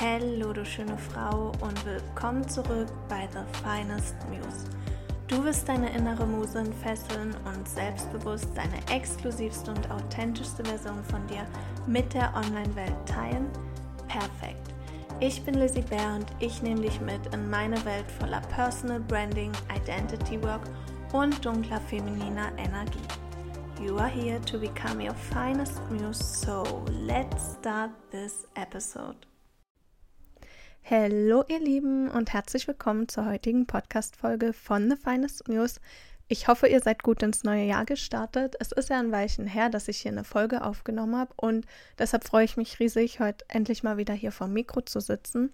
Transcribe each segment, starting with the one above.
Hallo, du schöne Frau und willkommen zurück bei The Finest Muse. Du wirst deine innere Muse entfesseln und selbstbewusst deine exklusivste und authentischste Version von dir mit der Online-Welt teilen? Perfekt. Ich bin Lizzie Bär und ich nehme dich mit in meine Welt voller Personal Branding, Identity Work und dunkler femininer Energie. You are here to become your finest muse, so let's start this episode. Hallo ihr Lieben und herzlich willkommen zur heutigen Podcast-Folge von The Finest News. Ich hoffe, ihr seid gut ins neue Jahr gestartet. Es ist ja ein Weilchen her, dass ich hier eine Folge aufgenommen habe und deshalb freue ich mich riesig, heute endlich mal wieder hier vor dem Mikro zu sitzen.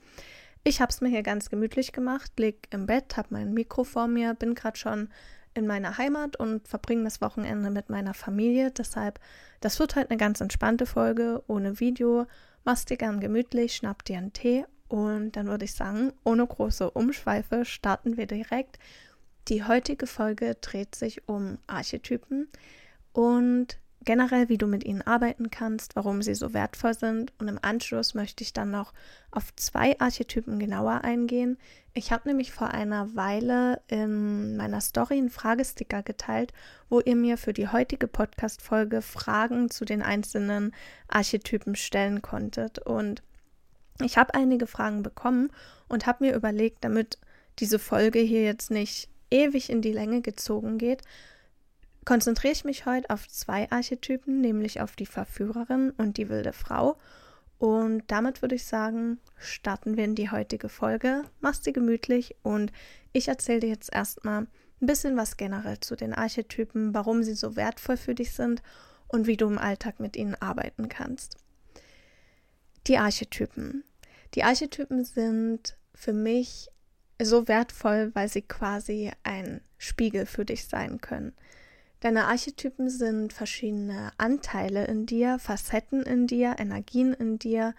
Ich habe es mir hier ganz gemütlich gemacht, lieg im Bett, habe mein Mikro vor mir, bin gerade schon in meiner Heimat und verbringe das Wochenende mit meiner Familie. Deshalb, das wird heute eine ganz entspannte Folge ohne Video. Mach's dir gern gemütlich, schnapp dir einen Tee und dann würde ich sagen, ohne große Umschweife starten wir direkt. Die heutige Folge dreht sich um Archetypen und generell, wie du mit ihnen arbeiten kannst, warum sie so wertvoll sind. Und im Anschluss möchte ich dann noch auf zwei Archetypen genauer eingehen. Ich habe nämlich vor einer Weile in meiner Story einen Fragesticker geteilt, wo ihr mir für die heutige Podcast-Folge Fragen zu den einzelnen Archetypen stellen konntet. Und ich habe einige Fragen bekommen und habe mir überlegt, damit diese Folge hier jetzt nicht ewig in die Länge gezogen geht, konzentriere ich mich heute auf zwei Archetypen, nämlich auf die Verführerin und die wilde Frau. Und damit würde ich sagen, starten wir in die heutige Folge. Mach's dir gemütlich und ich erzähle dir jetzt erstmal ein bisschen was generell zu den Archetypen, warum sie so wertvoll für dich sind und wie du im Alltag mit ihnen arbeiten kannst. Die Archetypen. Die Archetypen sind für mich so wertvoll, weil sie quasi ein Spiegel für dich sein können. Deine Archetypen sind verschiedene Anteile in dir, Facetten in dir, Energien in dir,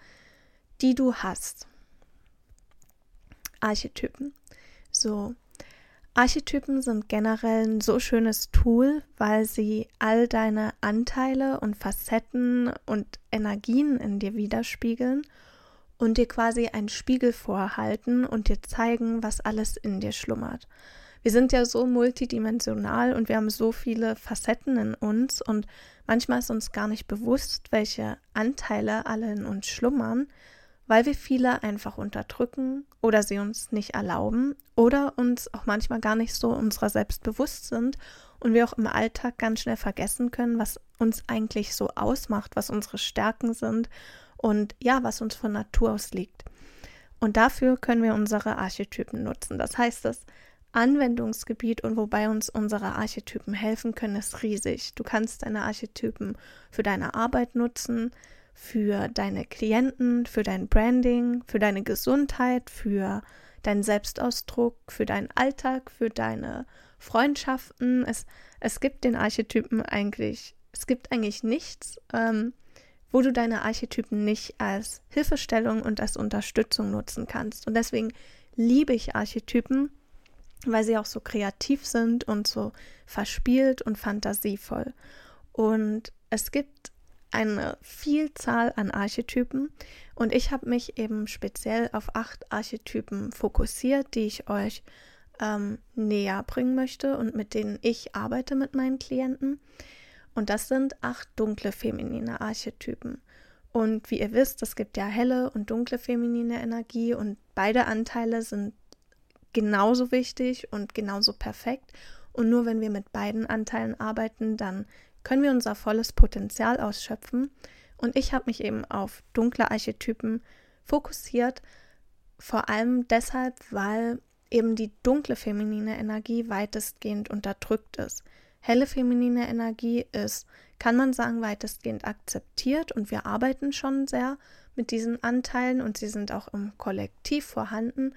die du hast. Archetypen. So, Archetypen sind generell ein so schönes Tool, weil sie all deine Anteile und Facetten und Energien in dir widerspiegeln und dir quasi einen Spiegel vorhalten und dir zeigen, was alles in dir schlummert. Wir sind ja so multidimensional und wir haben so viele Facetten in uns und manchmal ist uns gar nicht bewusst, welche Anteile alle in uns schlummern weil wir viele einfach unterdrücken oder sie uns nicht erlauben oder uns auch manchmal gar nicht so unserer selbst bewusst sind und wir auch im Alltag ganz schnell vergessen können, was uns eigentlich so ausmacht, was unsere Stärken sind und ja, was uns von Natur aus liegt. Und dafür können wir unsere Archetypen nutzen. Das heißt, das Anwendungsgebiet und wobei uns unsere Archetypen helfen können, ist riesig. Du kannst deine Archetypen für deine Arbeit nutzen, für deine Klienten, für dein Branding, für deine Gesundheit, für deinen Selbstausdruck, für deinen Alltag, für deine Freundschaften. Es, es gibt den Archetypen eigentlich, es gibt eigentlich nichts, ähm, wo du deine Archetypen nicht als Hilfestellung und als Unterstützung nutzen kannst. Und deswegen liebe ich Archetypen, weil sie auch so kreativ sind und so verspielt und fantasievoll. Und es gibt eine Vielzahl an Archetypen und ich habe mich eben speziell auf acht Archetypen fokussiert, die ich euch ähm, näher bringen möchte und mit denen ich arbeite mit meinen Klienten. Und das sind acht dunkle feminine Archetypen. Und wie ihr wisst, es gibt ja helle und dunkle feminine Energie und beide Anteile sind genauso wichtig und genauso perfekt. Und nur wenn wir mit beiden Anteilen arbeiten, dann können wir unser volles Potenzial ausschöpfen. Und ich habe mich eben auf dunkle Archetypen fokussiert, vor allem deshalb, weil eben die dunkle feminine Energie weitestgehend unterdrückt ist. Helle feminine Energie ist, kann man sagen, weitestgehend akzeptiert und wir arbeiten schon sehr mit diesen Anteilen und sie sind auch im Kollektiv vorhanden.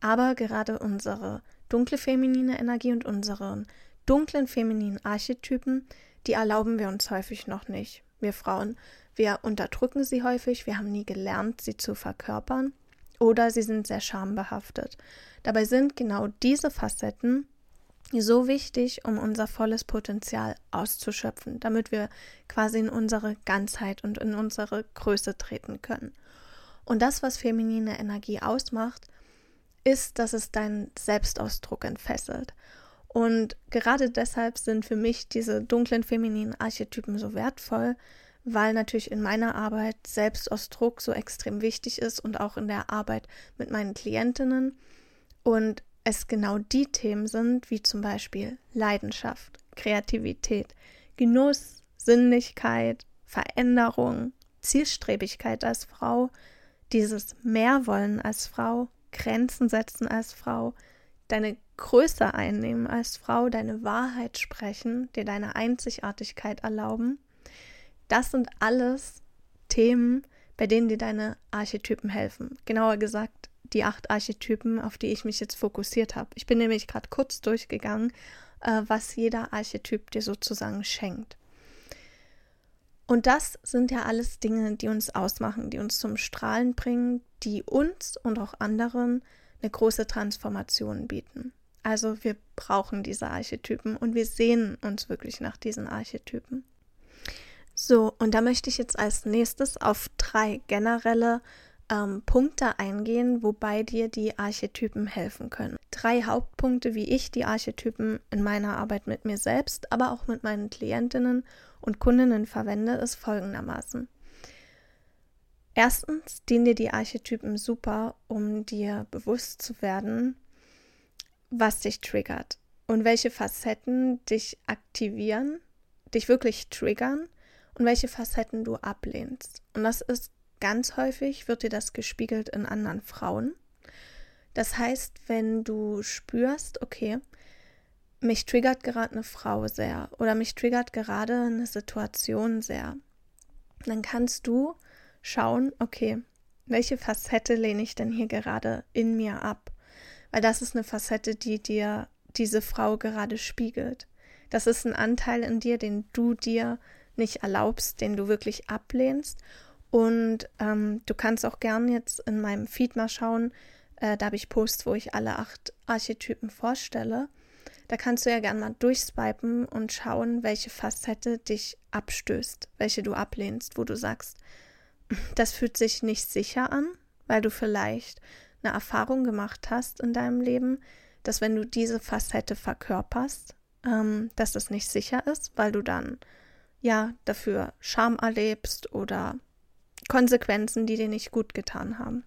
Aber gerade unsere dunkle feminine Energie und unsere dunklen femininen Archetypen die erlauben wir uns häufig noch nicht. Wir Frauen, wir unterdrücken sie häufig, wir haben nie gelernt, sie zu verkörpern oder sie sind sehr schambehaftet. Dabei sind genau diese Facetten so wichtig, um unser volles Potenzial auszuschöpfen, damit wir quasi in unsere Ganzheit und in unsere Größe treten können. Und das, was feminine Energie ausmacht, ist, dass es deinen Selbstausdruck entfesselt. Und gerade deshalb sind für mich diese dunklen femininen Archetypen so wertvoll, weil natürlich in meiner Arbeit Selbstausdruck so extrem wichtig ist und auch in der Arbeit mit meinen Klientinnen. Und es genau die Themen sind, wie zum Beispiel Leidenschaft, Kreativität, Genuss, Sinnlichkeit, Veränderung, Zielstrebigkeit als Frau, dieses Mehrwollen als Frau, Grenzen setzen als Frau, deine Größe einnehmen als Frau, deine Wahrheit sprechen, dir deine Einzigartigkeit erlauben. Das sind alles Themen, bei denen dir deine Archetypen helfen. Genauer gesagt, die acht Archetypen, auf die ich mich jetzt fokussiert habe. Ich bin nämlich gerade kurz durchgegangen, äh, was jeder Archetyp dir sozusagen schenkt. Und das sind ja alles Dinge, die uns ausmachen, die uns zum Strahlen bringen, die uns und auch anderen eine große Transformation bieten. Also wir brauchen diese Archetypen und wir sehen uns wirklich nach diesen Archetypen. So, und da möchte ich jetzt als nächstes auf drei generelle ähm, Punkte eingehen, wobei dir die Archetypen helfen können. Drei Hauptpunkte, wie ich die Archetypen in meiner Arbeit mit mir selbst, aber auch mit meinen Klientinnen und Kundinnen verwende, ist folgendermaßen. Erstens dienen dir die Archetypen super, um dir bewusst zu werden, was dich triggert und welche Facetten dich aktivieren, dich wirklich triggern und welche Facetten du ablehnst. Und das ist ganz häufig, wird dir das gespiegelt in anderen Frauen. Das heißt, wenn du spürst, okay, mich triggert gerade eine Frau sehr oder mich triggert gerade eine Situation sehr, dann kannst du schauen, okay, welche Facette lehne ich denn hier gerade in mir ab? Weil das ist eine Facette, die dir diese Frau gerade spiegelt. Das ist ein Anteil in dir, den du dir nicht erlaubst, den du wirklich ablehnst. Und ähm, du kannst auch gern jetzt in meinem Feed mal schauen. Äh, da habe ich Posts, wo ich alle acht Archetypen vorstelle. Da kannst du ja gern mal durchswipen und schauen, welche Facette dich abstößt, welche du ablehnst, wo du sagst, das fühlt sich nicht sicher an, weil du vielleicht eine Erfahrung gemacht hast in deinem Leben, dass wenn du diese Facette verkörperst, ähm, dass das nicht sicher ist, weil du dann ja dafür Scham erlebst oder Konsequenzen, die dir nicht gut getan haben.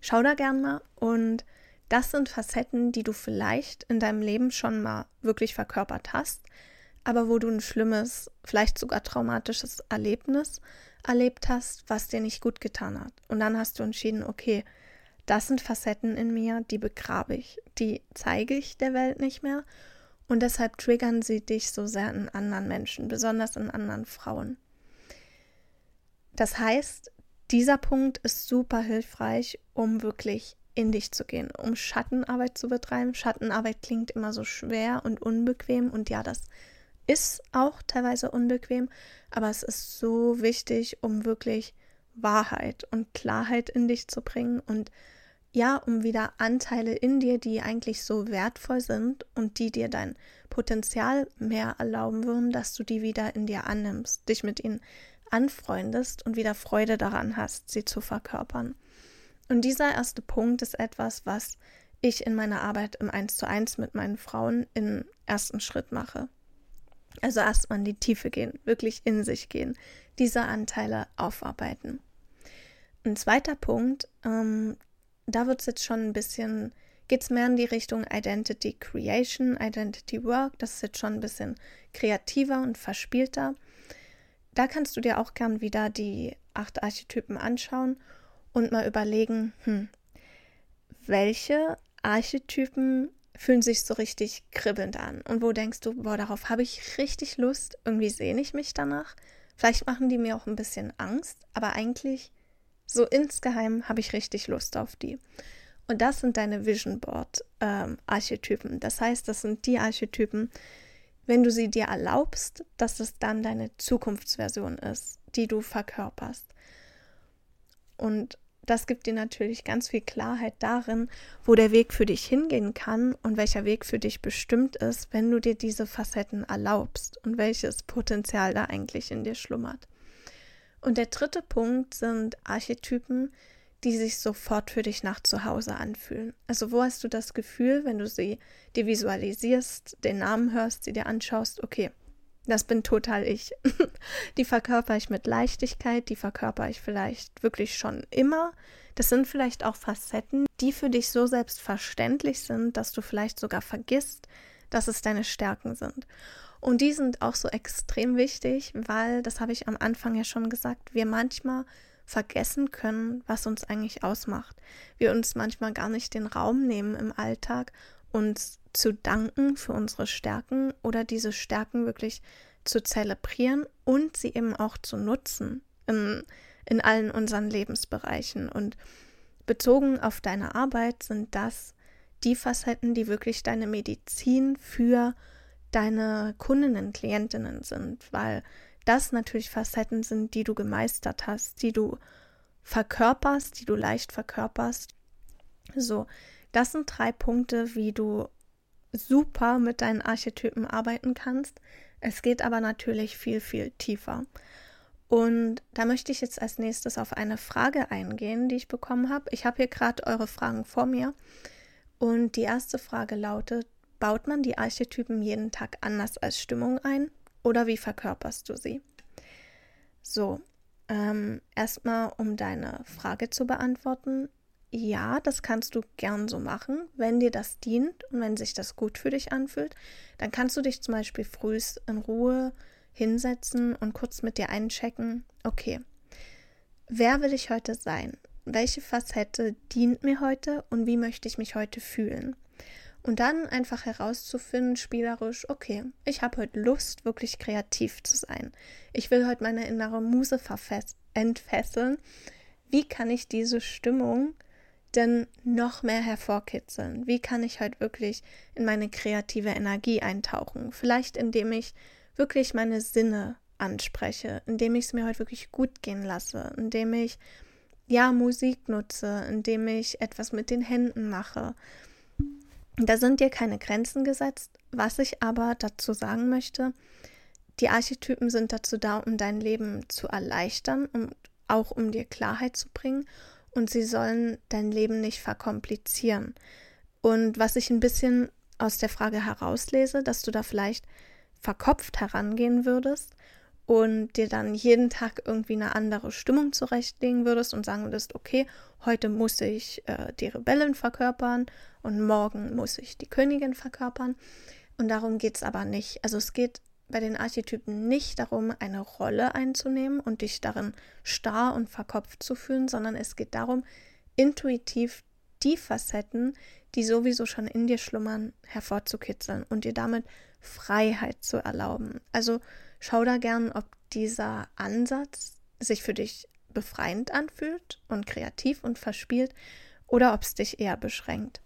Schau da gern mal und das sind Facetten, die du vielleicht in deinem Leben schon mal wirklich verkörpert hast, aber wo du ein schlimmes, vielleicht sogar traumatisches Erlebnis erlebt hast, was dir nicht gut getan hat. Und dann hast du entschieden, okay, das sind Facetten in mir, die begrabe ich, die zeige ich der Welt nicht mehr. Und deshalb triggern sie dich so sehr in anderen Menschen, besonders in anderen Frauen. Das heißt, dieser Punkt ist super hilfreich, um wirklich in dich zu gehen, um Schattenarbeit zu betreiben. Schattenarbeit klingt immer so schwer und unbequem und ja, das ist auch teilweise unbequem, aber es ist so wichtig, um wirklich Wahrheit und Klarheit in dich zu bringen und ja, um wieder Anteile in dir, die eigentlich so wertvoll sind und die dir dein Potenzial mehr erlauben würden, dass du die wieder in dir annimmst, dich mit ihnen anfreundest und wieder Freude daran hast, sie zu verkörpern. Und dieser erste Punkt ist etwas, was ich in meiner Arbeit im 1 zu 1 mit meinen Frauen im ersten Schritt mache. Also erstmal in die Tiefe gehen, wirklich in sich gehen, diese Anteile aufarbeiten. Ein zweiter Punkt, ähm, da wird es jetzt schon ein bisschen, geht es mehr in die Richtung Identity Creation, Identity Work, das ist jetzt schon ein bisschen kreativer und verspielter. Da kannst du dir auch gern wieder die acht Archetypen anschauen und mal überlegen, hm, welche Archetypen fühlen sich so richtig kribbelnd an und wo denkst du, boah, darauf habe ich richtig Lust, irgendwie sehne ich mich danach. Vielleicht machen die mir auch ein bisschen Angst, aber eigentlich so insgeheim habe ich richtig Lust auf die. Und das sind deine Vision Board ähm, Archetypen. Das heißt, das sind die Archetypen, wenn du sie dir erlaubst, dass es dann deine Zukunftsversion ist, die du verkörperst. Und das gibt dir natürlich ganz viel Klarheit darin, wo der Weg für dich hingehen kann und welcher Weg für dich bestimmt ist, wenn du dir diese Facetten erlaubst und welches Potenzial da eigentlich in dir schlummert. Und der dritte Punkt sind Archetypen, die sich sofort für dich nach zu Hause anfühlen. Also wo hast du das Gefühl, wenn du sie dir visualisierst, den Namen hörst, sie dir anschaust, okay, das bin total ich. die verkörper ich mit Leichtigkeit, die verkörper ich vielleicht wirklich schon immer. Das sind vielleicht auch Facetten, die für dich so selbstverständlich sind, dass du vielleicht sogar vergisst, dass es deine Stärken sind. Und die sind auch so extrem wichtig, weil, das habe ich am Anfang ja schon gesagt, wir manchmal vergessen können, was uns eigentlich ausmacht. Wir uns manchmal gar nicht den Raum nehmen im Alltag, uns zu danken für unsere Stärken oder diese Stärken wirklich zu zelebrieren und sie eben auch zu nutzen in, in allen unseren Lebensbereichen. Und bezogen auf deine Arbeit sind das die Facetten, die wirklich deine Medizin für deine Kundinnen, Klientinnen sind, weil das natürlich Facetten sind, die du gemeistert hast, die du verkörperst, die du leicht verkörperst. So, das sind drei Punkte, wie du super mit deinen Archetypen arbeiten kannst. Es geht aber natürlich viel, viel tiefer. Und da möchte ich jetzt als nächstes auf eine Frage eingehen, die ich bekommen habe. Ich habe hier gerade eure Fragen vor mir. Und die erste Frage lautet, baut man die Archetypen jeden Tag anders als Stimmung ein oder wie verkörperst du sie? So, ähm, erstmal um deine Frage zu beantworten ja, das kannst du gern so machen, wenn dir das dient und wenn sich das gut für dich anfühlt. Dann kannst du dich zum Beispiel frühst in Ruhe hinsetzen und kurz mit dir einchecken, okay, wer will ich heute sein? Welche Facette dient mir heute und wie möchte ich mich heute fühlen? Und dann einfach herauszufinden, spielerisch, okay, ich habe heute Lust, wirklich kreativ zu sein. Ich will heute meine innere Muse entfesseln. Wie kann ich diese Stimmung denn noch mehr hervorkitzeln? Wie kann ich heute wirklich in meine kreative Energie eintauchen? Vielleicht indem ich wirklich meine Sinne anspreche, indem ich es mir heute wirklich gut gehen lasse, indem ich ja Musik nutze, indem ich etwas mit den Händen mache. Da sind dir keine Grenzen gesetzt. Was ich aber dazu sagen möchte, die Archetypen sind dazu da, um dein Leben zu erleichtern und auch um dir Klarheit zu bringen und sie sollen dein Leben nicht verkomplizieren. Und was ich ein bisschen aus der Frage herauslese, dass du da vielleicht verkopft herangehen würdest und dir dann jeden Tag irgendwie eine andere Stimmung zurechtlegen würdest und sagen würdest, okay, heute muss ich äh, die Rebellen verkörpern und morgen muss ich die Königin verkörpern. Und darum geht es aber nicht. Also es geht bei den Archetypen nicht darum, eine Rolle einzunehmen und dich darin starr und verkopft zu fühlen, sondern es geht darum, intuitiv die Facetten, die sowieso schon in dir schlummern, hervorzukitzeln und dir damit Freiheit zu erlauben. Also schau da gern, ob dieser Ansatz sich für dich befreiend anfühlt und kreativ und verspielt oder ob es dich eher beschränkt.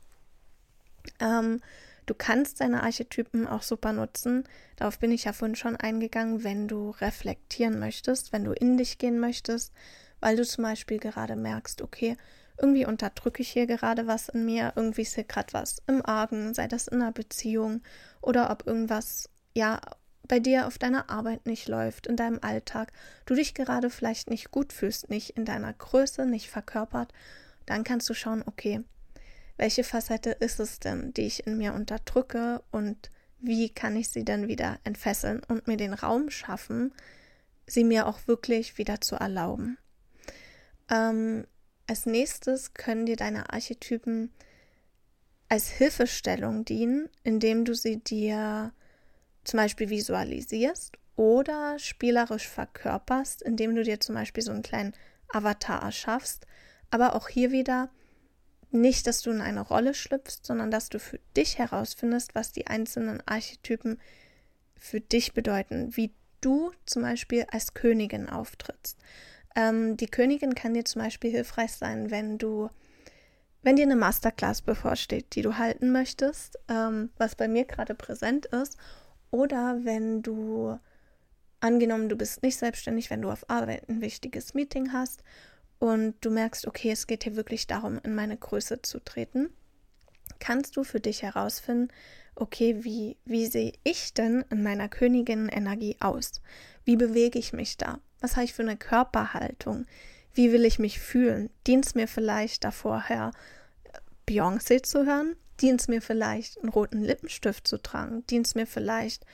Ähm, Du kannst deine Archetypen auch super nutzen. Darauf bin ich ja vorhin schon eingegangen, wenn du reflektieren möchtest, wenn du in dich gehen möchtest, weil du zum Beispiel gerade merkst, okay, irgendwie unterdrücke ich hier gerade was in mir, irgendwie ist hier gerade was im Argen, sei das in einer Beziehung oder ob irgendwas, ja, bei dir auf deiner Arbeit nicht läuft, in deinem Alltag, du dich gerade vielleicht nicht gut fühlst, nicht in deiner Größe, nicht verkörpert, dann kannst du schauen, okay, welche Facette ist es denn, die ich in mir unterdrücke und wie kann ich sie dann wieder entfesseln und mir den Raum schaffen, sie mir auch wirklich wieder zu erlauben. Ähm, als nächstes können dir deine Archetypen als Hilfestellung dienen, indem du sie dir zum Beispiel visualisierst oder spielerisch verkörperst, indem du dir zum Beispiel so einen kleinen Avatar erschaffst. Aber auch hier wieder nicht, dass du in eine Rolle schlüpfst, sondern dass du für dich herausfindest, was die einzelnen Archetypen für dich bedeuten, wie du zum Beispiel als Königin auftrittst. Ähm, die Königin kann dir zum Beispiel hilfreich sein, wenn du, wenn dir eine Masterclass bevorsteht, die du halten möchtest, ähm, was bei mir gerade präsent ist, oder wenn du, angenommen, du bist nicht selbstständig, wenn du auf Arbeit ein wichtiges Meeting hast und du merkst, okay, es geht hier wirklich darum, in meine Größe zu treten, kannst du für dich herausfinden, okay, wie, wie sehe ich denn in meiner Königin-Energie aus? Wie bewege ich mich da? Was habe ich für eine Körperhaltung? Wie will ich mich fühlen? Dient es mir vielleicht davorher, Beyoncé zu hören? Dient mir vielleicht, einen roten Lippenstift zu tragen? Dient mir vielleicht,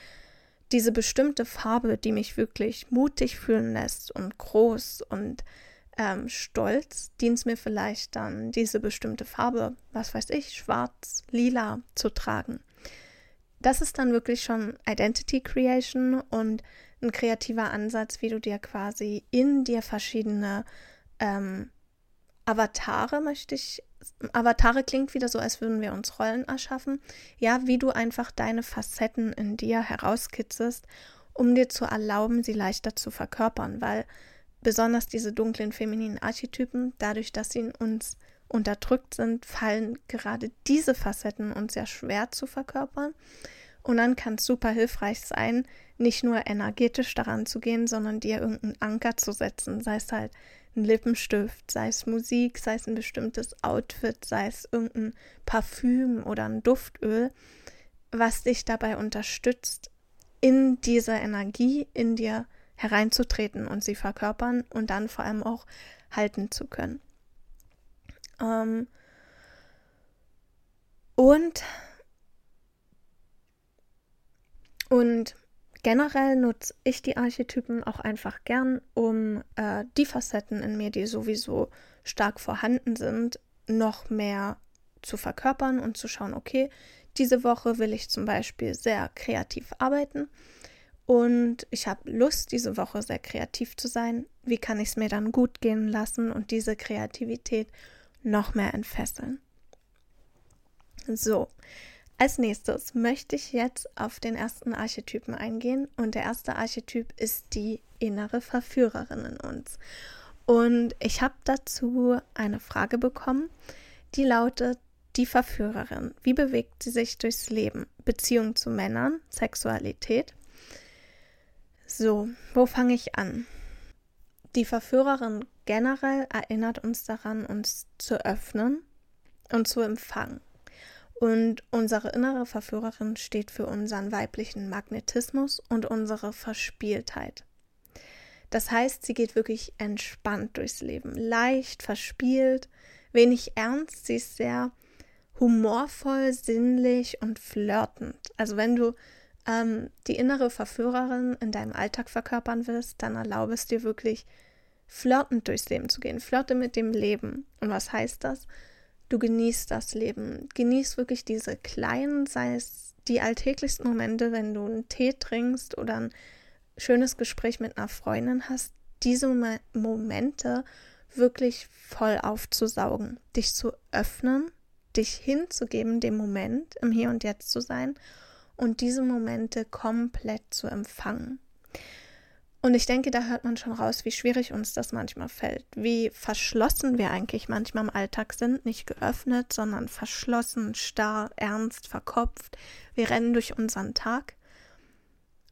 diese bestimmte Farbe, die mich wirklich mutig fühlen lässt und groß und ähm, stolz, dient mir vielleicht dann, diese bestimmte Farbe, was weiß ich, schwarz, lila zu tragen. Das ist dann wirklich schon Identity Creation und ein kreativer Ansatz, wie du dir quasi in dir verschiedene ähm, Avatare, möchte ich. Avatare klingt wieder so, als würden wir uns Rollen erschaffen. Ja, wie du einfach deine Facetten in dir herauskitzelst, um dir zu erlauben, sie leichter zu verkörpern, weil besonders diese dunklen femininen Archetypen, dadurch, dass sie in uns unterdrückt sind, fallen gerade diese Facetten uns sehr schwer zu verkörpern. Und dann kann es super hilfreich sein, nicht nur energetisch daran zu gehen, sondern dir irgendeinen Anker zu setzen, sei es halt ein Lippenstift, sei es Musik, sei es ein bestimmtes Outfit, sei es irgendein Parfüm oder ein Duftöl, was dich dabei unterstützt, in diese Energie in dir hereinzutreten und sie verkörpern und dann vor allem auch halten zu können. Ähm und und generell nutze ich die Archetypen auch einfach gern, um äh, die Facetten in mir, die sowieso stark vorhanden sind, noch mehr zu verkörpern und zu schauen, okay, diese Woche will ich zum Beispiel sehr kreativ arbeiten und ich habe Lust, diese Woche sehr kreativ zu sein. Wie kann ich es mir dann gut gehen lassen und diese Kreativität noch mehr entfesseln? So, als nächstes möchte ich jetzt auf den ersten Archetypen eingehen und der erste Archetyp ist die innere Verführerin in uns. Und ich habe dazu eine Frage bekommen, die lautet, die Verführerin, wie bewegt sie sich durchs Leben? Beziehung zu Männern, Sexualität? So, wo fange ich an? Die Verführerin generell erinnert uns daran, uns zu öffnen und zu empfangen. Und unsere innere Verführerin steht für unseren weiblichen Magnetismus und unsere Verspieltheit. Das heißt, sie geht wirklich entspannt durchs Leben, leicht, verspielt, wenig ernst, sie ist sehr humorvoll, sinnlich und flirtend. Also wenn du ähm, die innere Verführerin in deinem Alltag verkörpern willst, dann erlaube es dir wirklich, flirtend durchs Leben zu gehen. Flirte mit dem Leben. Und was heißt das? Du genießt das Leben. Genieß wirklich diese kleinen, sei es die alltäglichsten Momente, wenn du einen Tee trinkst oder ein schönes Gespräch mit einer Freundin hast, diese Momente wirklich voll aufzusaugen, dich zu öffnen, dich hinzugeben, dem Moment im Hier und Jetzt zu sein und diese Momente komplett zu empfangen. Und ich denke, da hört man schon raus, wie schwierig uns das manchmal fällt, wie verschlossen wir eigentlich manchmal im Alltag sind, nicht geöffnet, sondern verschlossen, starr, ernst, verkopft. Wir rennen durch unseren Tag.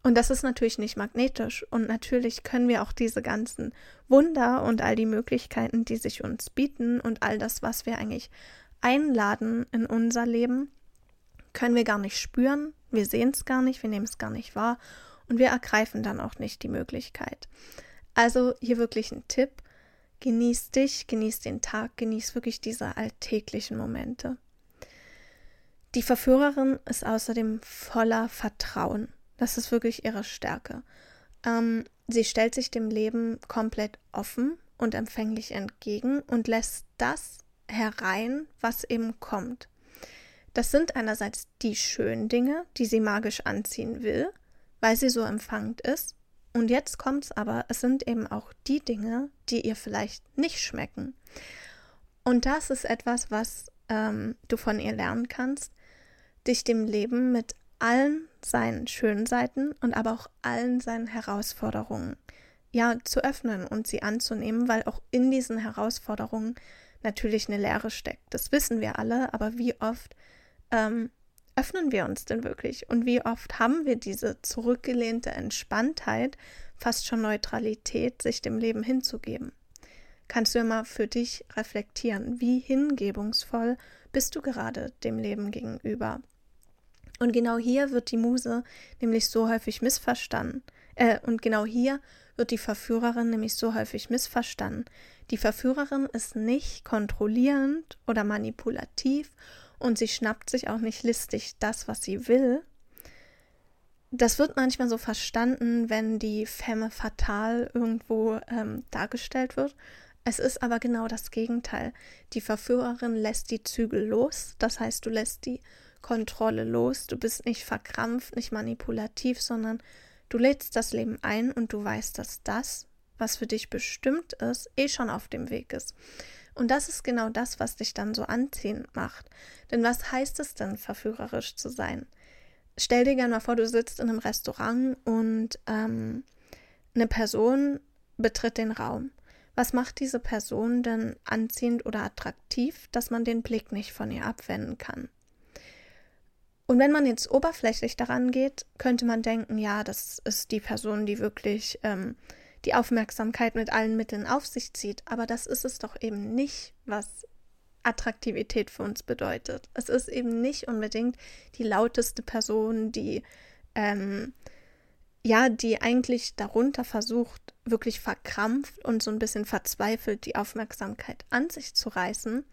Und das ist natürlich nicht magnetisch. Und natürlich können wir auch diese ganzen Wunder und all die Möglichkeiten, die sich uns bieten und all das, was wir eigentlich einladen in unser Leben, können wir gar nicht spüren, wir sehen es gar nicht, wir nehmen es gar nicht wahr und wir ergreifen dann auch nicht die Möglichkeit. Also hier wirklich ein Tipp, genieß dich, genieß den Tag, genieß wirklich diese alltäglichen Momente. Die Verführerin ist außerdem voller Vertrauen. Das ist wirklich ihre Stärke. Ähm, sie stellt sich dem Leben komplett offen und empfänglich entgegen und lässt das herein, was eben kommt. Das sind einerseits die schönen Dinge, die sie magisch anziehen will, weil sie so empfangend ist. Und jetzt kommt es aber, es sind eben auch die Dinge, die ihr vielleicht nicht schmecken. Und das ist etwas, was ähm, du von ihr lernen kannst, dich dem Leben mit allen seinen schönen Seiten und aber auch allen seinen Herausforderungen ja zu öffnen und sie anzunehmen, weil auch in diesen Herausforderungen natürlich eine Lehre steckt. Das wissen wir alle, aber wie oft ähm, öffnen wir uns denn wirklich? Und wie oft haben wir diese zurückgelehnte Entspanntheit, fast schon Neutralität, sich dem Leben hinzugeben? Kannst du mal für dich reflektieren, wie hingebungsvoll bist du gerade dem Leben gegenüber? Und genau hier wird die Muse nämlich so häufig missverstanden. Äh, und genau hier wird die Verführerin nämlich so häufig missverstanden. Die Verführerin ist nicht kontrollierend oder manipulativ und sie schnappt sich auch nicht listig das, was sie will. Das wird manchmal so verstanden, wenn die Femme fatal irgendwo ähm, dargestellt wird. Es ist aber genau das Gegenteil. Die Verführerin lässt die Zügel los, das heißt, du lässt die Kontrolle los, du bist nicht verkrampft, nicht manipulativ, sondern du lädst das Leben ein und du weißt, dass das, was für dich bestimmt ist, eh schon auf dem Weg ist. Und das ist genau das, was dich dann so anziehend macht. Denn was heißt es denn, verführerisch zu sein? Stell dir gerne mal vor, du sitzt in einem Restaurant und ähm, eine Person betritt den Raum. Was macht diese Person denn anziehend oder attraktiv, dass man den Blick nicht von ihr abwenden kann? Und wenn man jetzt oberflächlich daran geht, könnte man denken, ja, das ist die Person, die wirklich ähm, die Aufmerksamkeit mit allen Mitteln auf sich zieht. Aber das ist es doch eben nicht, was Attraktivität für uns bedeutet. Es ist eben nicht unbedingt die lauteste Person, die ähm, ja, die eigentlich darunter versucht, wirklich verkrampft und so ein bisschen verzweifelt die Aufmerksamkeit an sich zu reißen,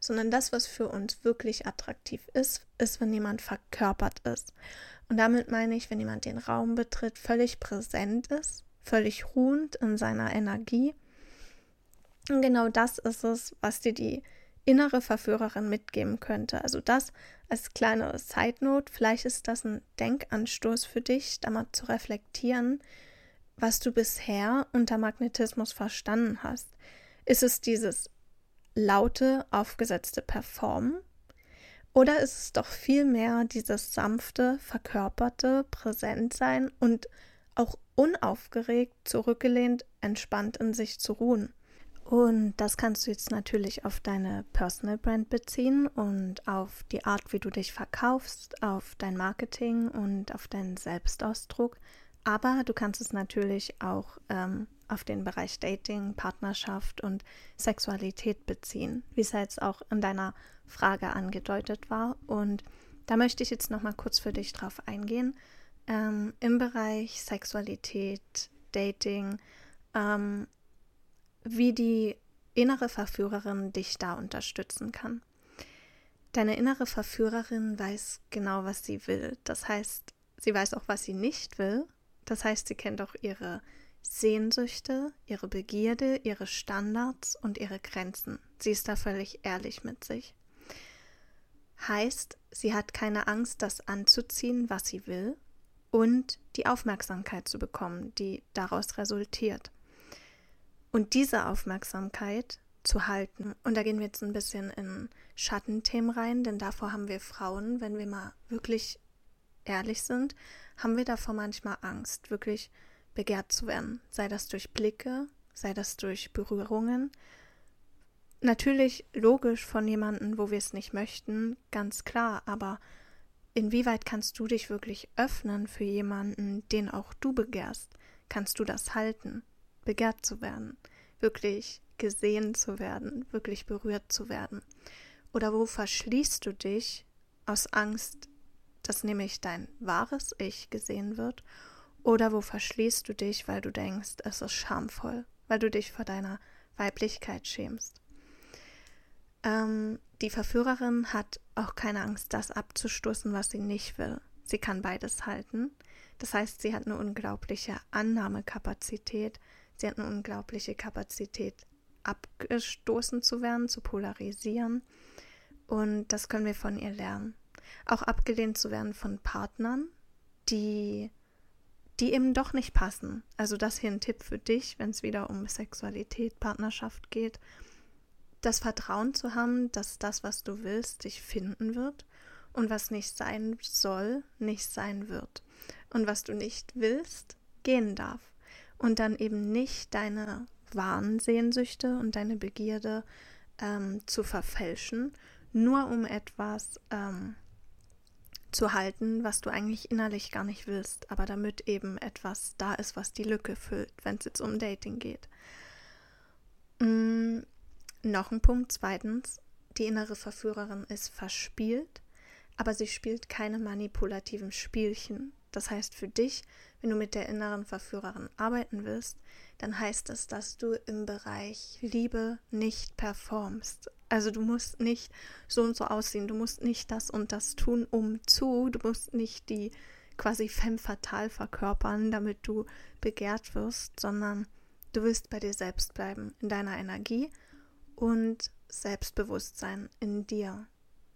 sondern das, was für uns wirklich attraktiv ist, ist, wenn jemand verkörpert ist. Und damit meine ich, wenn jemand den Raum betritt, völlig präsent ist, völlig ruhend in seiner Energie. Und genau das ist es, was dir die innere Verführerin mitgeben könnte. Also das als kleine Side Note, vielleicht ist das ein Denkanstoß für dich, da mal zu reflektieren, was du bisher unter Magnetismus verstanden hast. Ist es dieses laute, aufgesetzte Performen? Oder ist es doch vielmehr dieses sanfte, verkörperte Präsentsein und unaufgeregt, zurückgelehnt, entspannt in sich zu ruhen? Und das kannst du jetzt natürlich auf deine Personal Brand beziehen und auf die Art, wie du dich verkaufst, auf dein Marketing und auf deinen Selbstausdruck. Aber du kannst es natürlich auch ähm, auf den Bereich Dating, Partnerschaft und Sexualität beziehen, wie es jetzt auch in deiner Frage angedeutet war. Und da möchte ich jetzt noch mal kurz für dich drauf eingehen. Ähm, Im Bereich Sexualität, Dating, ähm, wie die innere Verführerin dich da unterstützen kann. Deine innere Verführerin weiß genau, was sie will. Das heißt, sie weiß auch, was sie nicht will. Das heißt, sie kennt auch ihre Sehnsüchte, ihre Begierde, ihre Standards und ihre Grenzen. Sie ist da völlig ehrlich mit sich. Heißt, sie hat keine Angst, das anzuziehen, was sie will und die Aufmerksamkeit zu bekommen, die daraus resultiert. Und diese Aufmerksamkeit zu halten, und da gehen wir jetzt ein bisschen in Schattenthemen rein, denn davor haben wir Frauen, wenn wir mal wirklich ehrlich sind, haben wir davor manchmal Angst, wirklich begehrt zu werden. Sei das durch Blicke, sei das durch Berührungen. Natürlich logisch von jemandem, wo wir es nicht möchten, ganz klar, aber inwieweit kannst du dich wirklich öffnen für jemanden, den auch du begehrst? Kannst du das halten, begehrt zu werden, wirklich gesehen zu werden, wirklich berührt zu werden? Oder wo verschließt du dich aus Angst, dass nämlich dein wahres Ich gesehen wird oder wo verschließt du dich, weil du denkst, es ist schamvoll, weil du dich vor deiner Weiblichkeit schämst. Ähm, die Verführerin hat auch keine Angst, das abzustoßen, was sie nicht will. Sie kann beides halten. Das heißt, sie hat eine unglaubliche Annahmekapazität. Sie hat eine unglaubliche Kapazität, abgestoßen zu werden, zu polarisieren. Und das können wir von ihr lernen. Auch abgelehnt zu werden von Partnern, die die eben doch nicht passen. Also das hier ein Tipp für dich, wenn es wieder um Sexualität, Partnerschaft geht. Das Vertrauen zu haben, dass das, was du willst, dich finden wird und was nicht sein soll, nicht sein wird. Und was du nicht willst, gehen darf. Und dann eben nicht deine wahren Sehnsüchte und deine Begierde ähm, zu verfälschen, nur um etwas ähm, zu halten, was du eigentlich innerlich gar nicht willst, aber damit eben etwas da ist, was die Lücke füllt, wenn es jetzt um Dating geht. Mm, noch ein Punkt, zweitens, die innere Verführerin ist verspielt, aber sie spielt keine manipulativen Spielchen. Das heißt für dich, wenn du mit der inneren Verführerin arbeiten willst, dann heißt es, dass du im Bereich Liebe nicht performst. Also du musst nicht so und so aussehen, du musst nicht das und das tun, um zu, du musst nicht die quasi femme fatale verkörpern, damit du begehrt wirst, sondern du willst bei dir selbst bleiben, in deiner Energie und Selbstbewusstsein in dir.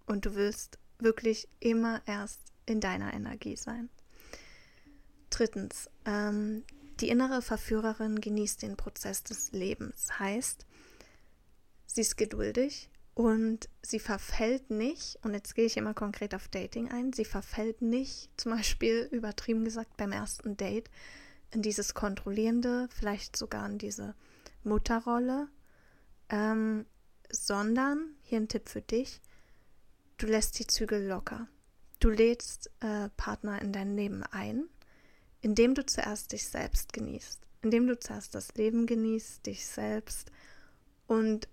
Und du willst wirklich immer erst in deiner Energie sein. Drittens, ähm, die innere Verführerin genießt den Prozess des Lebens. Heißt, sie ist geduldig und sie verfällt nicht, und jetzt gehe ich immer konkret auf Dating ein, sie verfällt nicht, zum Beispiel übertrieben gesagt beim ersten Date, in dieses Kontrollierende, vielleicht sogar in diese Mutterrolle, ähm, sondern, hier ein Tipp für dich, du lässt die Zügel locker. Du lädst äh, Partner in dein Leben ein, indem du zuerst dich selbst genießt, indem du zuerst das Leben genießt, dich selbst und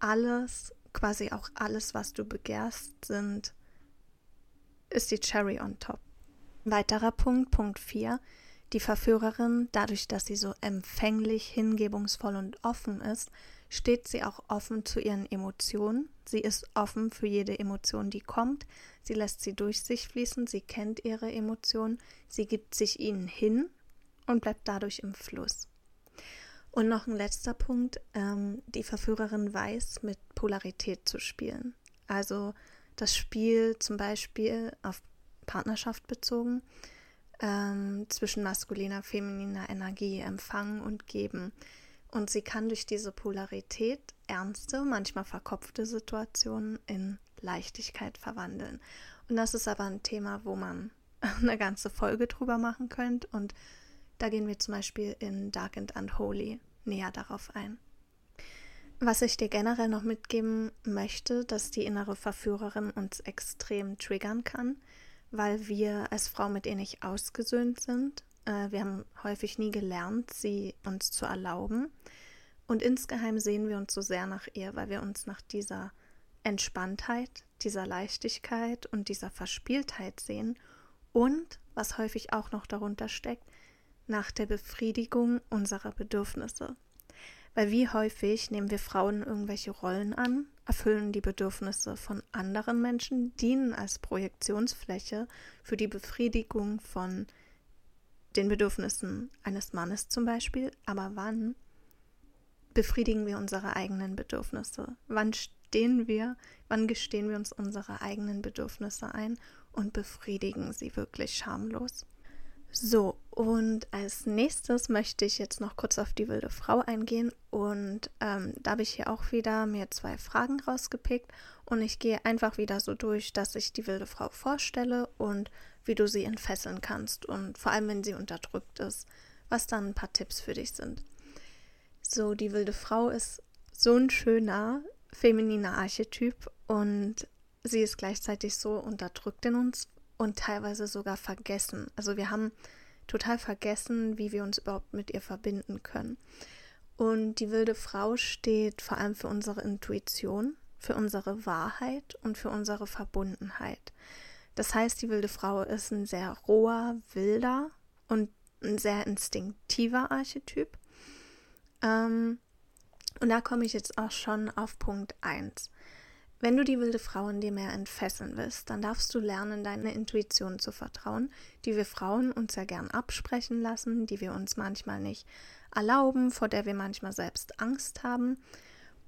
alles, quasi auch alles, was du begehrst, sind, ist die Cherry on top. Weiterer Punkt, Punkt 4. Die Verführerin, dadurch, dass sie so empfänglich, hingebungsvoll und offen ist, steht sie auch offen zu ihren Emotionen. Sie ist offen für jede Emotion, die kommt. Sie lässt sie durch sich fließen, sie kennt ihre Emotionen, sie gibt sich ihnen hin und bleibt dadurch im Fluss. Und noch ein letzter Punkt, ähm, die Verführerin weiß, mit Polarität zu spielen. Also das Spiel zum Beispiel auf Partnerschaft bezogen, ähm, zwischen maskuliner, femininer Energie empfangen und geben. Und sie kann durch diese Polarität ernste, manchmal verkopfte Situationen in Leichtigkeit verwandeln. Und das ist aber ein Thema, wo man eine ganze Folge drüber machen könnte. Und da gehen wir zum Beispiel in Dark and Unholy näher darauf ein. Was ich dir generell noch mitgeben möchte, dass die innere Verführerin uns extrem triggern kann, weil wir als Frau mit ihr nicht ausgesöhnt sind äh, wir haben häufig nie gelernt, sie uns zu erlauben. Und insgeheim sehen wir uns so sehr nach ihr, weil wir uns nach dieser Entspanntheit, dieser Leichtigkeit und dieser Verspieltheit sehen und, was häufig auch noch darunter steckt, nach der Befriedigung unserer Bedürfnisse. Weil wie häufig nehmen wir Frauen irgendwelche Rollen an, erfüllen die Bedürfnisse von anderen Menschen, dienen als Projektionsfläche für die Befriedigung von den Bedürfnissen eines Mannes zum Beispiel, aber wann befriedigen wir unsere eigenen Bedürfnisse? Wann stehen wir, wann gestehen wir uns unsere eigenen Bedürfnisse ein und befriedigen sie wirklich schamlos? So, und als nächstes möchte ich jetzt noch kurz auf die wilde Frau eingehen und ähm, da habe ich hier auch wieder mir zwei Fragen rausgepickt und ich gehe einfach wieder so durch, dass ich die wilde Frau vorstelle und wie du sie entfesseln kannst und vor allem, wenn sie unterdrückt ist, was dann ein paar Tipps für dich sind. So, die wilde Frau ist so ein schöner, femininer Archetyp und sie ist gleichzeitig so unterdrückt in uns und teilweise sogar vergessen. Also wir haben total vergessen, wie wir uns überhaupt mit ihr verbinden können. Und die wilde Frau steht vor allem für unsere Intuition, für unsere Wahrheit und für unsere Verbundenheit. Das heißt, die wilde Frau ist ein sehr roher, wilder und ein sehr instinktiver Archetyp. Ähm, und da komme ich jetzt auch schon auf Punkt 1. Wenn du die wilde Frau in dir mehr entfesseln willst, dann darfst du lernen, deiner Intuition zu vertrauen, die wir Frauen uns ja gern absprechen lassen, die wir uns manchmal nicht erlauben, vor der wir manchmal selbst Angst haben.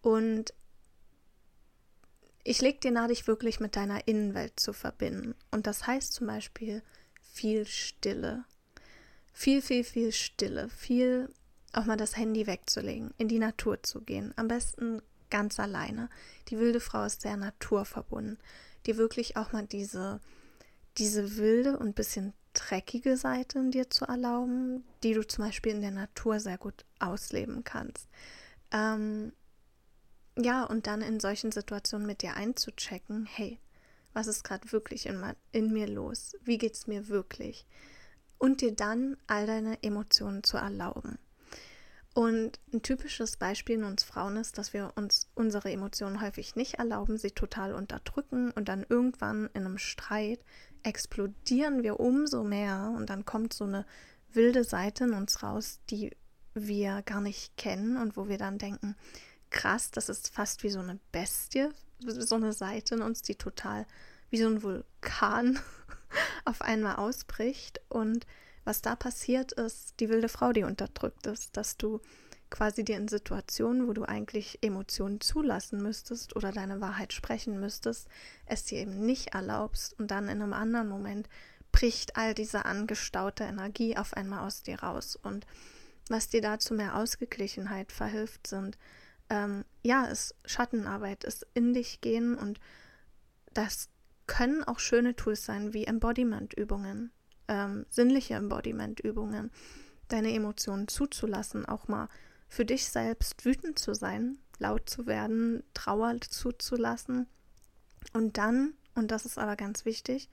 Und ich leg dir nahe, dich wirklich mit deiner Innenwelt zu verbinden. Und das heißt zum Beispiel viel Stille. Viel, viel, viel Stille. Viel auch mal das Handy wegzulegen, in die Natur zu gehen. Am besten ganz alleine. Die wilde Frau ist sehr naturverbunden. Dir wirklich auch mal diese, diese wilde und bisschen dreckige Seite in dir zu erlauben, die du zum Beispiel in der Natur sehr gut ausleben kannst. Ähm, ja, und dann in solchen Situationen mit dir einzuchecken, hey, was ist gerade wirklich in, in mir los? Wie geht es mir wirklich? Und dir dann all deine Emotionen zu erlauben. Und ein typisches Beispiel in uns Frauen ist, dass wir uns unsere Emotionen häufig nicht erlauben, sie total unterdrücken und dann irgendwann in einem Streit explodieren wir umso mehr und dann kommt so eine wilde Seite in uns raus, die wir gar nicht kennen und wo wir dann denken, krass, das ist fast wie so eine Bestie, so eine Seite in uns, die total wie so ein Vulkan auf einmal ausbricht. Und was da passiert ist, die wilde Frau, die unterdrückt ist, dass du quasi dir in Situationen, wo du eigentlich Emotionen zulassen müsstest oder deine Wahrheit sprechen müsstest, es dir eben nicht erlaubst und dann in einem anderen Moment bricht all diese angestaute Energie auf einmal aus dir raus. Und was dir dazu mehr Ausgeglichenheit verhilft, sind ähm, ja, ist Schattenarbeit, ist in dich gehen und das können auch schöne Tools sein wie Embodiment-Übungen, ähm, sinnliche Embodiment-Übungen, deine Emotionen zuzulassen, auch mal für dich selbst wütend zu sein, laut zu werden, Trauer zuzulassen und dann, und das ist aber ganz wichtig,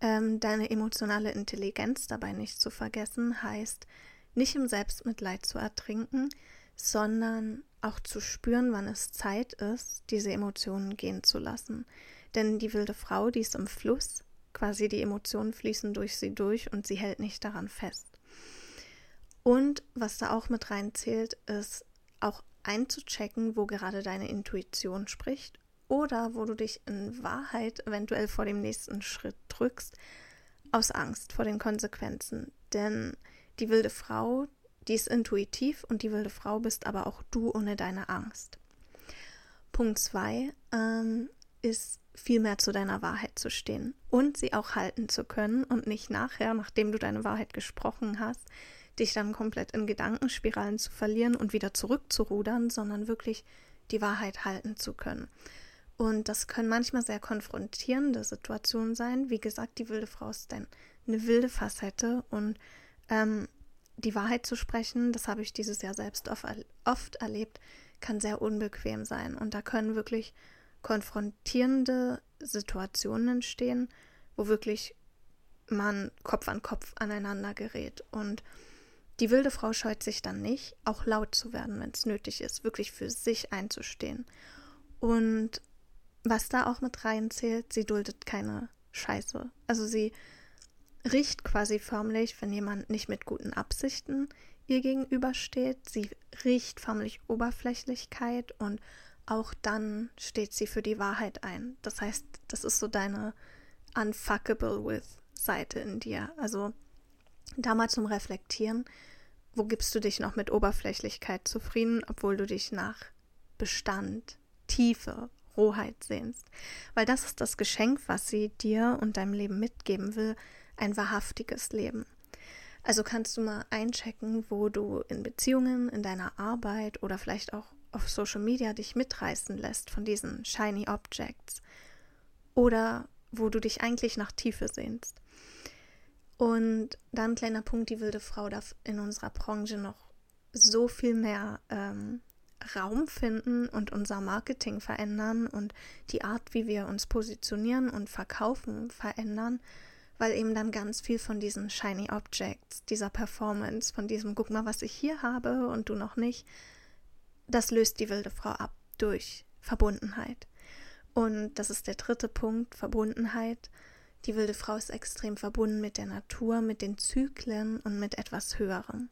ähm, deine emotionale Intelligenz dabei nicht zu vergessen, heißt nicht im Selbstmitleid zu ertrinken, sondern auch zu spüren, wann es Zeit ist, diese Emotionen gehen zu lassen. Denn die wilde Frau, die ist im Fluss, quasi die Emotionen fließen durch sie durch und sie hält nicht daran fest. Und was da auch mit reinzählt, ist auch einzuchecken, wo gerade deine Intuition spricht oder wo du dich in Wahrheit eventuell vor dem nächsten Schritt drückst, aus Angst vor den Konsequenzen. Denn die wilde Frau, die ist intuitiv und die wilde Frau bist aber auch du ohne deine Angst. Punkt 2 ähm, ist viel mehr zu deiner Wahrheit zu stehen und sie auch halten zu können und nicht nachher, nachdem du deine Wahrheit gesprochen hast, dich dann komplett in Gedankenspiralen zu verlieren und wieder zurückzurudern, sondern wirklich die Wahrheit halten zu können. Und das können manchmal sehr konfrontierende Situationen sein. Wie gesagt, die wilde Frau ist dann eine wilde Facette und ähm, die Wahrheit zu sprechen, das habe ich dieses Jahr selbst oft, erlebt, kann sehr unbequem sein. Und da können wirklich konfrontierende Situationen entstehen, wo wirklich man Kopf an Kopf aneinander gerät. Und die wilde Frau scheut sich dann nicht, auch laut zu werden, wenn es nötig ist, wirklich für sich einzustehen. Und was da auch mit reinzählt, sie duldet keine Scheiße. Also sie riecht quasi förmlich, wenn jemand nicht mit guten Absichten ihr gegenübersteht. Sie riecht förmlich Oberflächlichkeit und auch dann steht sie für die Wahrheit ein. Das heißt, das ist so deine unfuckable with Seite in dir. Also da mal zum Reflektieren, wo gibst du dich noch mit Oberflächlichkeit zufrieden, obwohl du dich nach Bestand, Tiefe, Rohheit sehnst. Weil das ist das Geschenk, was sie dir und deinem Leben mitgeben will, ein wahrhaftiges Leben. Also kannst du mal einchecken, wo du in Beziehungen, in deiner Arbeit oder vielleicht auch auf Social Media dich mitreißen lässt von diesen shiny Objects oder wo du dich eigentlich nach Tiefe sehnst. Und dann kleiner Punkt, die wilde Frau darf in unserer Branche noch so viel mehr ähm, Raum finden und unser Marketing verändern und die Art, wie wir uns positionieren und verkaufen, verändern, weil eben dann ganz viel von diesen Shiny Objects, dieser Performance, von diesem Guck mal, was ich hier habe und du noch nicht, das löst die wilde Frau ab durch Verbundenheit. Und das ist der dritte Punkt, Verbundenheit. Die wilde Frau ist extrem verbunden mit der Natur, mit den Zyklen und mit etwas Höherem.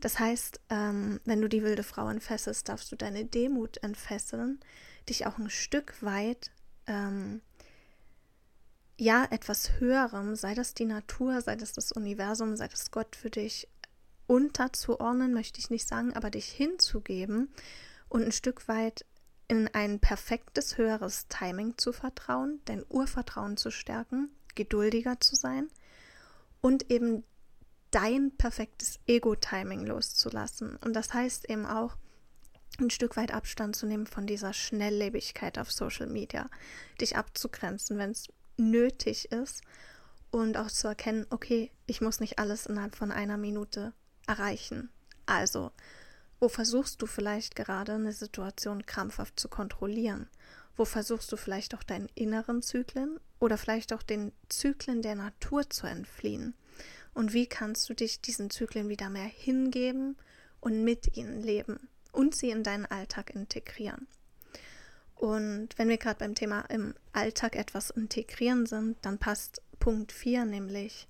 Das heißt, ähm, wenn du die wilde Frau entfesselst, darfst du deine Demut entfesseln, dich auch ein Stück weit ähm, ja, etwas Höherem, sei das die Natur, sei das das Universum, sei das Gott für dich unterzuordnen, möchte ich nicht sagen, aber dich hinzugeben und ein Stück weit in ein perfektes höheres Timing zu vertrauen, dein Urvertrauen zu stärken, geduldiger zu sein und eben dein perfektes Ego-Timing loszulassen. Und das heißt eben auch, ein Stück weit Abstand zu nehmen von dieser Schnelllebigkeit auf Social Media, dich abzugrenzen, wenn es nötig ist und auch zu erkennen, okay, ich muss nicht alles innerhalb von einer Minute erreichen. Also, wo versuchst du vielleicht gerade eine Situation krampfhaft zu kontrollieren? Wo versuchst du vielleicht auch deinen inneren Zyklen oder vielleicht auch den Zyklen der Natur zu entfliehen? Und wie kannst du dich diesen Zyklen wieder mehr hingeben und mit ihnen leben und sie in deinen Alltag integrieren? Und wenn wir gerade beim Thema im Alltag etwas integrieren sind, dann passt Punkt 4, nämlich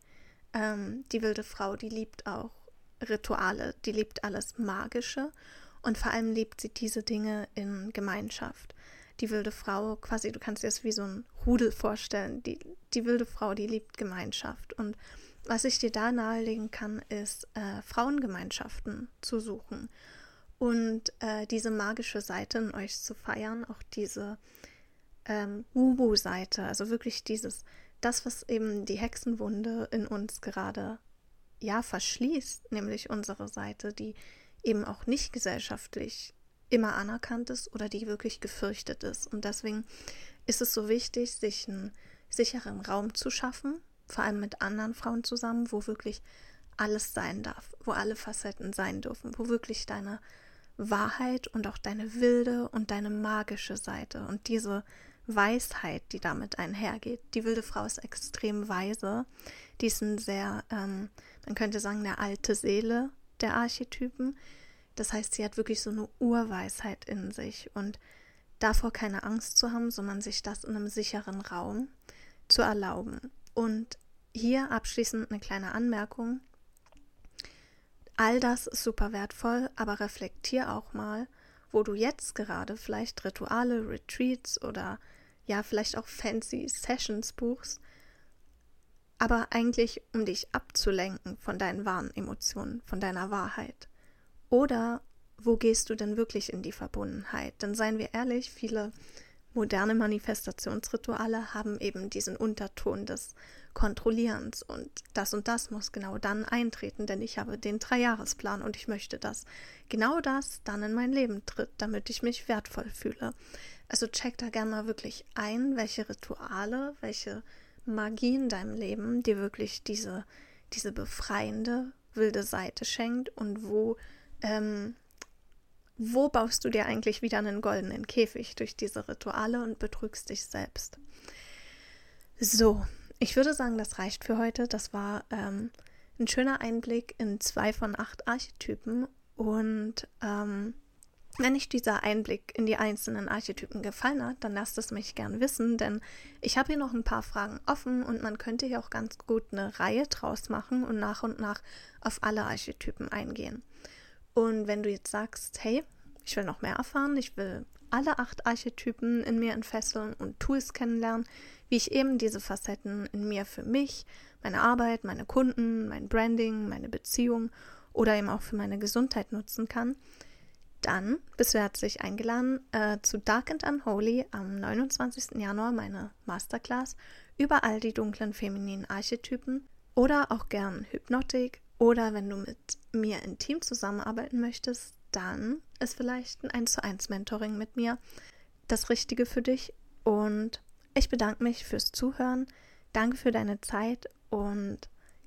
ähm, die wilde Frau, die liebt auch Rituale, die liebt alles Magische und vor allem liebt sie diese Dinge in Gemeinschaft. Die wilde Frau, quasi, du kannst dir das wie so ein Rudel vorstellen. Die, die wilde Frau, die liebt Gemeinschaft. Und was ich dir da nahelegen kann, ist, äh, Frauengemeinschaften zu suchen und äh, diese magische Seite in euch zu feiern, auch diese ähm, Wubu-Seite, also wirklich dieses, das, was eben die Hexenwunde in uns gerade ja verschließt, nämlich unsere Seite, die eben auch nicht gesellschaftlich immer anerkannt ist oder die wirklich gefürchtet ist. Und deswegen ist es so wichtig, sich einen sicheren Raum zu schaffen, vor allem mit anderen Frauen zusammen, wo wirklich alles sein darf, wo alle Facetten sein dürfen, wo wirklich deine Wahrheit und auch deine wilde und deine magische Seite und diese Weisheit, die damit einhergeht. Die wilde Frau ist extrem weise. Die ist ein sehr, ähm, man könnte sagen, eine alte Seele der Archetypen. Das heißt, sie hat wirklich so eine Urweisheit in sich und davor keine Angst zu haben, sondern sich das in einem sicheren Raum zu erlauben. Und hier abschließend eine kleine Anmerkung. All das ist super wertvoll, aber reflektier auch mal, wo du jetzt gerade vielleicht Rituale, Retreats oder ja, vielleicht auch fancy Sessions buchst, aber eigentlich um dich abzulenken von deinen wahren Emotionen, von deiner Wahrheit. Oder wo gehst du denn wirklich in die Verbundenheit? Denn seien wir ehrlich, viele moderne Manifestationsrituale haben eben diesen Unterton des Kontrollierens und das und das muss genau dann eintreten, denn ich habe den Dreijahresplan und ich möchte, dass genau das dann in mein Leben tritt, damit ich mich wertvoll fühle. Also check da gerne mal wirklich ein, welche Rituale, welche Magie in deinem Leben dir wirklich diese, diese befreiende, wilde Seite schenkt und wo ähm, wo baust du dir eigentlich wieder einen goldenen Käfig durch diese Rituale und betrügst dich selbst? So, ich würde sagen, das reicht für heute. Das war ähm, ein schöner Einblick in zwei von acht Archetypen. Und ähm, wenn euch dieser Einblick in die einzelnen Archetypen gefallen hat, dann lasst es mich gern wissen, denn ich habe hier noch ein paar Fragen offen und man könnte hier auch ganz gut eine Reihe draus machen und nach und nach auf alle Archetypen eingehen. Und wenn du jetzt sagst, hey, ich will noch mehr erfahren, ich will alle acht Archetypen in mir entfesseln und Tools kennenlernen, wie ich eben diese Facetten in mir für mich, meine Arbeit, meine Kunden, mein Branding, meine Beziehung oder eben auch für meine Gesundheit nutzen kann, dann bist du herzlich eingeladen äh, zu Dark and Unholy am 29. Januar, meine Masterclass über all die dunklen femininen Archetypen oder auch gern Hypnotik, oder wenn du mit mir intim zusammenarbeiten möchtest, dann ist vielleicht ein 1 zu 1 Mentoring mit mir das Richtige für dich. Und ich bedanke mich fürs Zuhören. Danke für deine Zeit und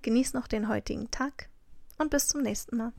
genieß noch den heutigen Tag und bis zum nächsten Mal.